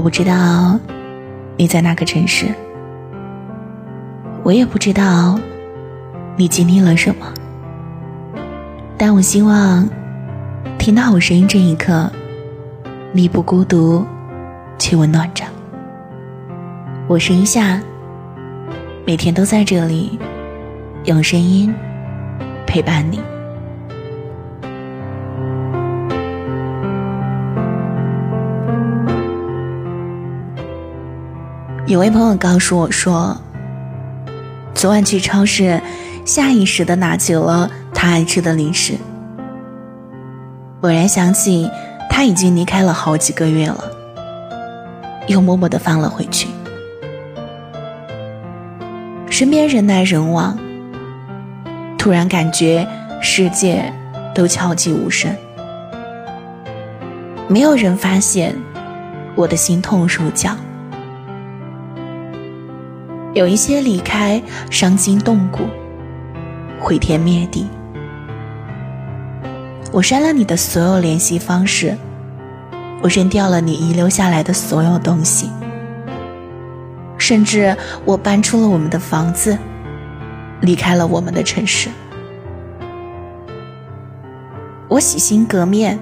我不知道你在哪个城市，我也不知道你经历了什么，但我希望听到我声音这一刻，你不孤独，却温暖着。我是一夏，每天都在这里用声音陪伴你。有位朋友告诉我说，昨晚去超市，下意识的拿起了他爱吃的零食。猛然想起他已经离开了好几个月了，又默默的放了回去。身边人来人往，突然感觉世界都悄寂无声，没有人发现我的心痛如绞。有一些离开，伤筋动骨，毁天灭地。我删了你的所有联系方式，我扔掉了你遗留下来的所有东西，甚至我搬出了我们的房子，离开了我们的城市。我洗心革面，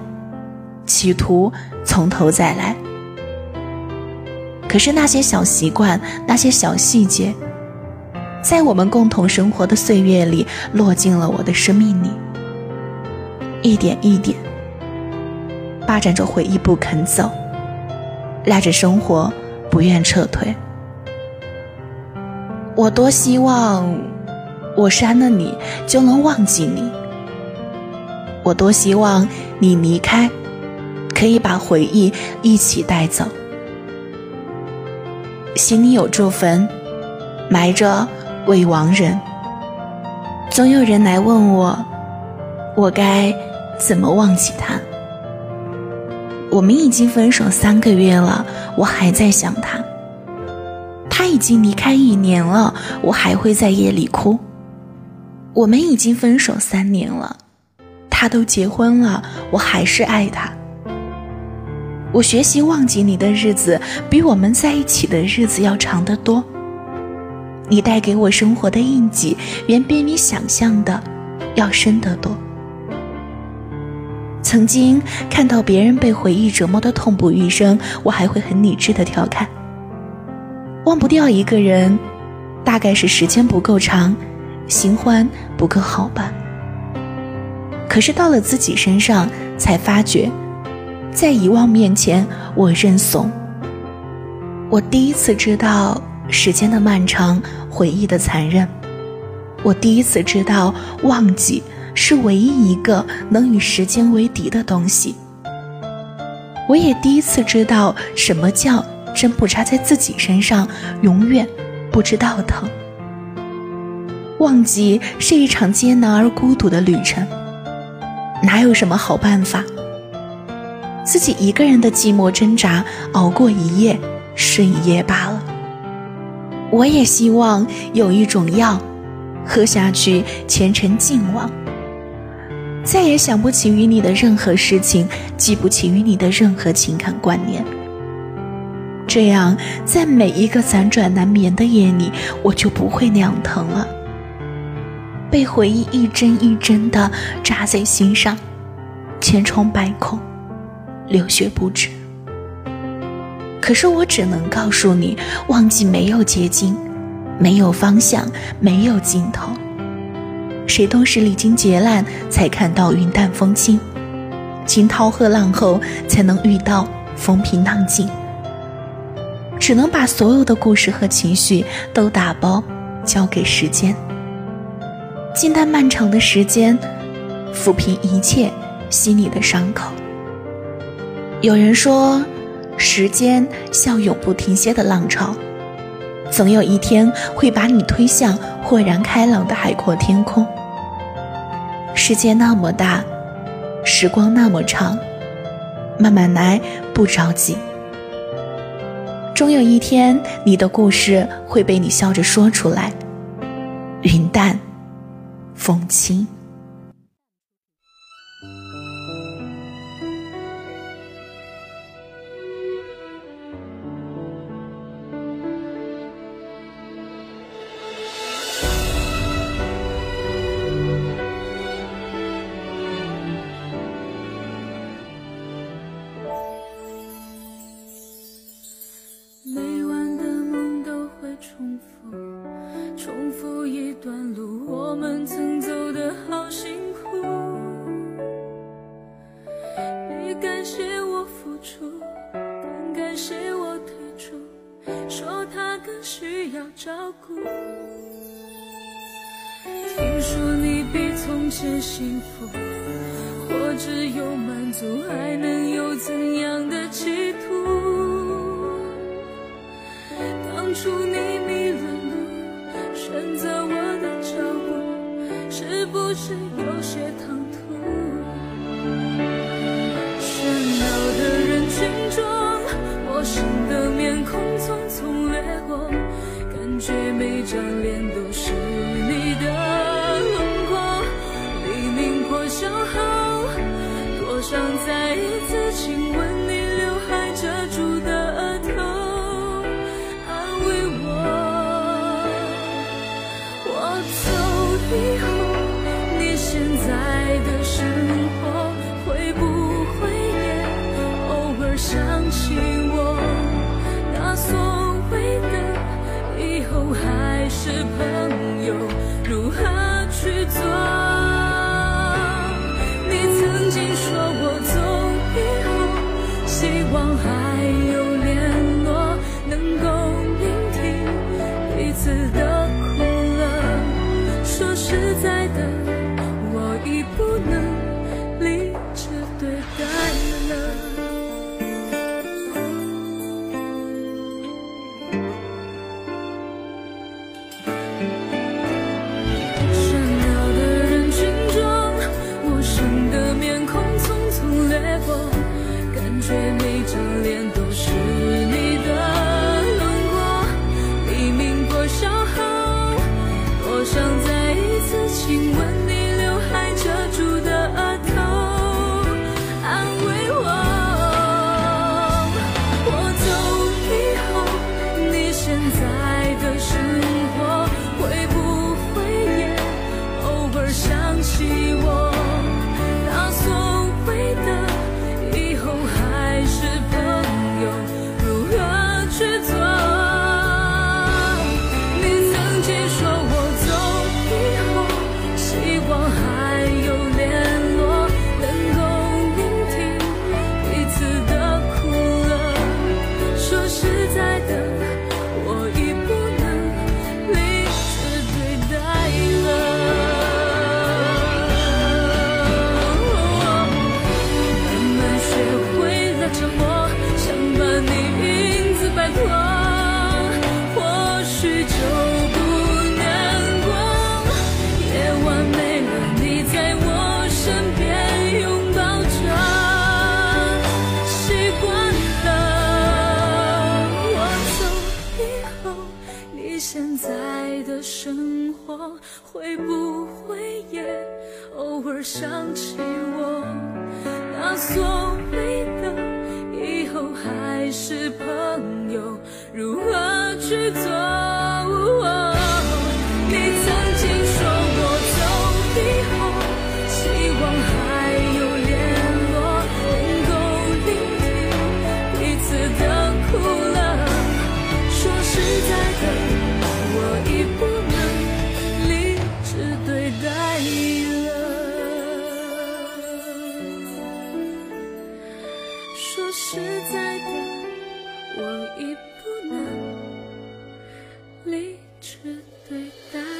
企图从头再来。可是那些小习惯，那些小细节，在我们共同生活的岁月里，落进了我的生命里，一点一点，霸占着回忆不肯走，赖着生活不愿撤退。我多希望，我删了你就能忘记你。我多希望你离开，可以把回忆一起带走。心里有座坟，埋着未亡人。总有人来问我，我该怎么忘记他？我们已经分手三个月了，我还在想他。他已经离开一年了，我还会在夜里哭。我们已经分手三年了，他都结婚了，我还是爱他。我学习忘记你的日子，比我们在一起的日子要长得多。你带给我生活的印记，远比你想象的要深得多。曾经看到别人被回忆折磨的痛不欲生，我还会很理智的调侃：忘不掉一个人，大概是时间不够长，新欢不够好吧。可是到了自己身上，才发觉。在遗忘面前，我认怂。我第一次知道时间的漫长，回忆的残忍。我第一次知道，忘记是唯一一个能与时间为敌的东西。我也第一次知道，什么叫针不插在自己身上，永远不知道疼。忘记是一场艰难而孤独的旅程，哪有什么好办法？自己一个人的寂寞挣扎，熬过一夜是一夜罢了。我也希望有一种药，喝下去前程尽忘，再也想不起与你的任何事情，记不起与你的任何情感观念。这样，在每一个辗转难眠的夜里，我就不会那样疼了。被回忆一针一针的扎在心上，千疮百孔。流血不止，可是我只能告诉你，忘记没有捷径，没有方向，没有尽头。谁都是历经劫难才看到云淡风轻，惊涛骇浪后才能遇到风平浪静。只能把所有的故事和情绪都打包交给时间，静待漫长的时间抚平一切心里的伤口。有人说，时间像永不停歇的浪潮，总有一天会把你推向豁然开朗的海阔天空。世界那么大，时光那么长，慢慢来，不着急。终有一天，你的故事会被你笑着说出来。云淡，风轻。前幸福，或只有满足，还能有怎样的企图？当初你迷了路，选择我的脚步，是不是有些唐突？喧闹的人群中，陌生的面孔匆匆掠过，感觉每张脸都是。情。一次的哭了说实在的会不会也偶尔想起我？那所谓的以后还是朋友如何去做？在的我已不能理智对待。